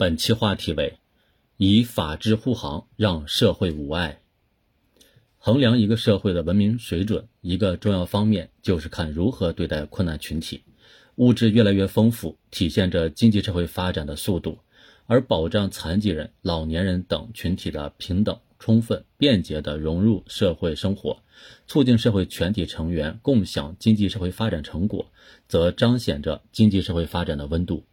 本期话题为：以法治护航，让社会无碍。衡量一个社会的文明水准，一个重要方面就是看如何对待困难群体。物质越来越丰富，体现着经济社会发展的速度，而保障残疾人、老年人等群体的平等、充分、便捷的融入社会生活，促进社会全体成员共享经济社会发展成果，则彰显着经济社会发展的温度。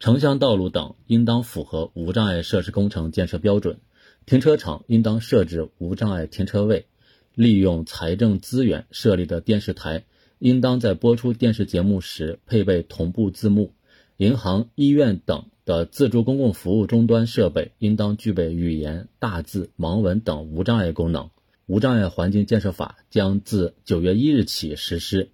城乡道路等应当符合无障碍设施工程建设标准，停车场应当设置无障碍停车位，利用财政资源设立的电视台应当在播出电视节目时配备同步字幕，银行、医院等的自助公共服务终端设备应当具备语言、大字、盲文等无障碍功能。无障碍环境建设法将自九月一日起实施。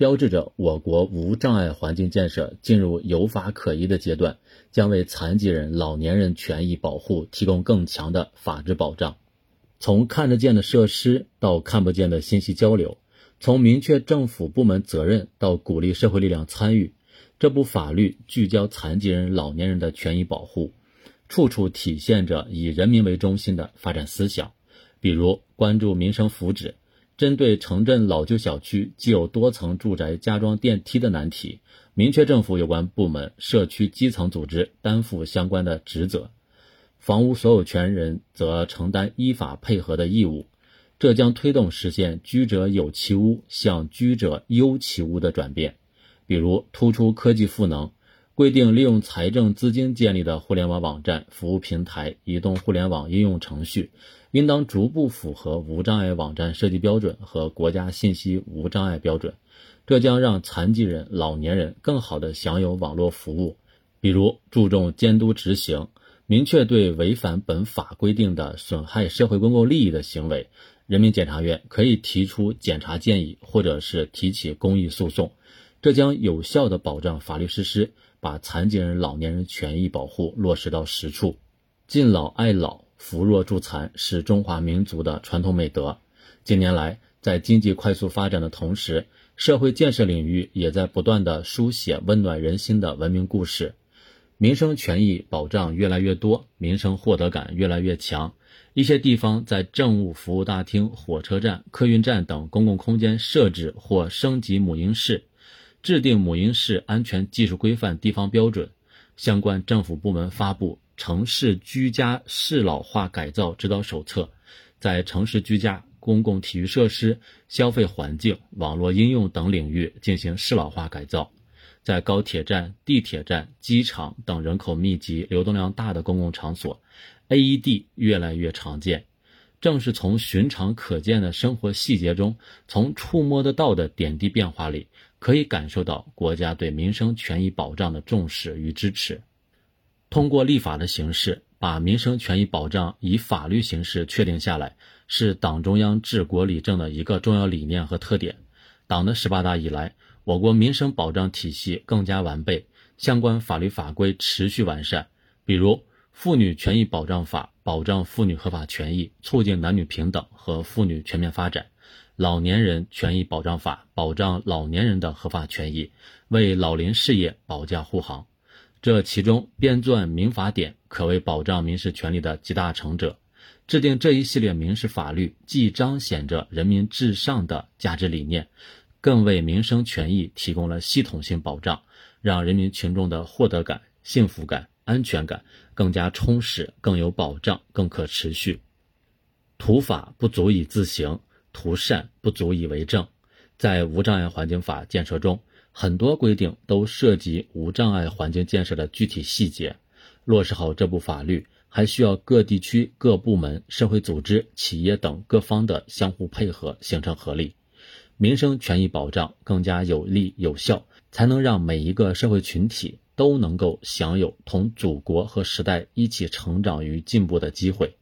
标志着我国无障碍环境建设进入有法可依的阶段，将为残疾人、老年人权益保护提供更强的法治保障。从看得见的设施到看不见的信息交流，从明确政府部门责任到鼓励社会力量参与，这部法律聚焦残疾人、老年人的权益保护，处处体现着以人民为中心的发展思想。比如关注民生福祉。针对城镇老旧小区既有多层住宅加装电梯的难题，明确政府有关部门、社区基层组织担负相关的职责，房屋所有权人则承担依法配合的义务。这将推动实现居者有其屋向居者优其屋的转变。比如，突出科技赋能，规定利用财政资金建立的互联网网站、服务平台、移动互联网应用程序。应当逐步符合无障碍网站设计标准和国家信息无障碍标准，这将让残疾人、老年人更好地享有网络服务。比如，注重监督执行，明确对违反本法规定的损害社会公共利益的行为，人民检察院可以提出检察建议或者是提起公益诉讼，这将有效地保障法律实施，把残疾人、老年人权益保护落实到实处。敬老爱老。扶弱助残是中华民族的传统美德。近年来，在经济快速发展的同时，社会建设领域也在不断的书写温暖人心的文明故事。民生权益保障越来越多，民生获得感越来越强。一些地方在政务服务大厅、火车站、客运站等公共空间设置或升级母婴室，制定母婴室安全技术规范地方标准。相关政府部门发布。城市居家适老化改造指导手册，在城市居家、公共体育设施、消费环境、网络应用等领域进行适老化改造。在高铁站、地铁站、机场等人口密集、流动量大的公共场所，AED 越来越常见。正是从寻常可见的生活细节中，从触摸得到的点滴变化里，可以感受到国家对民生权益保障的重视与支持。通过立法的形式，把民生权益保障以法律形式确定下来，是党中央治国理政的一个重要理念和特点。党的十八大以来，我国民生保障体系更加完备，相关法律法规持续完善。比如，《妇女权益保障法》保障妇女合法权益，促进男女平等和妇女全面发展；《老年人权益保障法》保障老年人的合法权益，为老龄事业保驾护航。这其中编纂民法典可谓保障民事权利的集大成者，制定这一系列民事法律，既彰显着人民至上的价值理念，更为民生权益提供了系统性保障，让人民群众的获得感、幸福感、安全感更加充实、更有保障、更可持续。图法不足以自行，图善不足以为政，在无障碍环境法建设中。很多规定都涉及无障碍环境建设的具体细节，落实好这部法律，还需要各地区各部门、社会组织、企业等各方的相互配合，形成合力，民生权益保障更加有力有效，才能让每一个社会群体都能够享有同祖国和时代一起成长与进步的机会。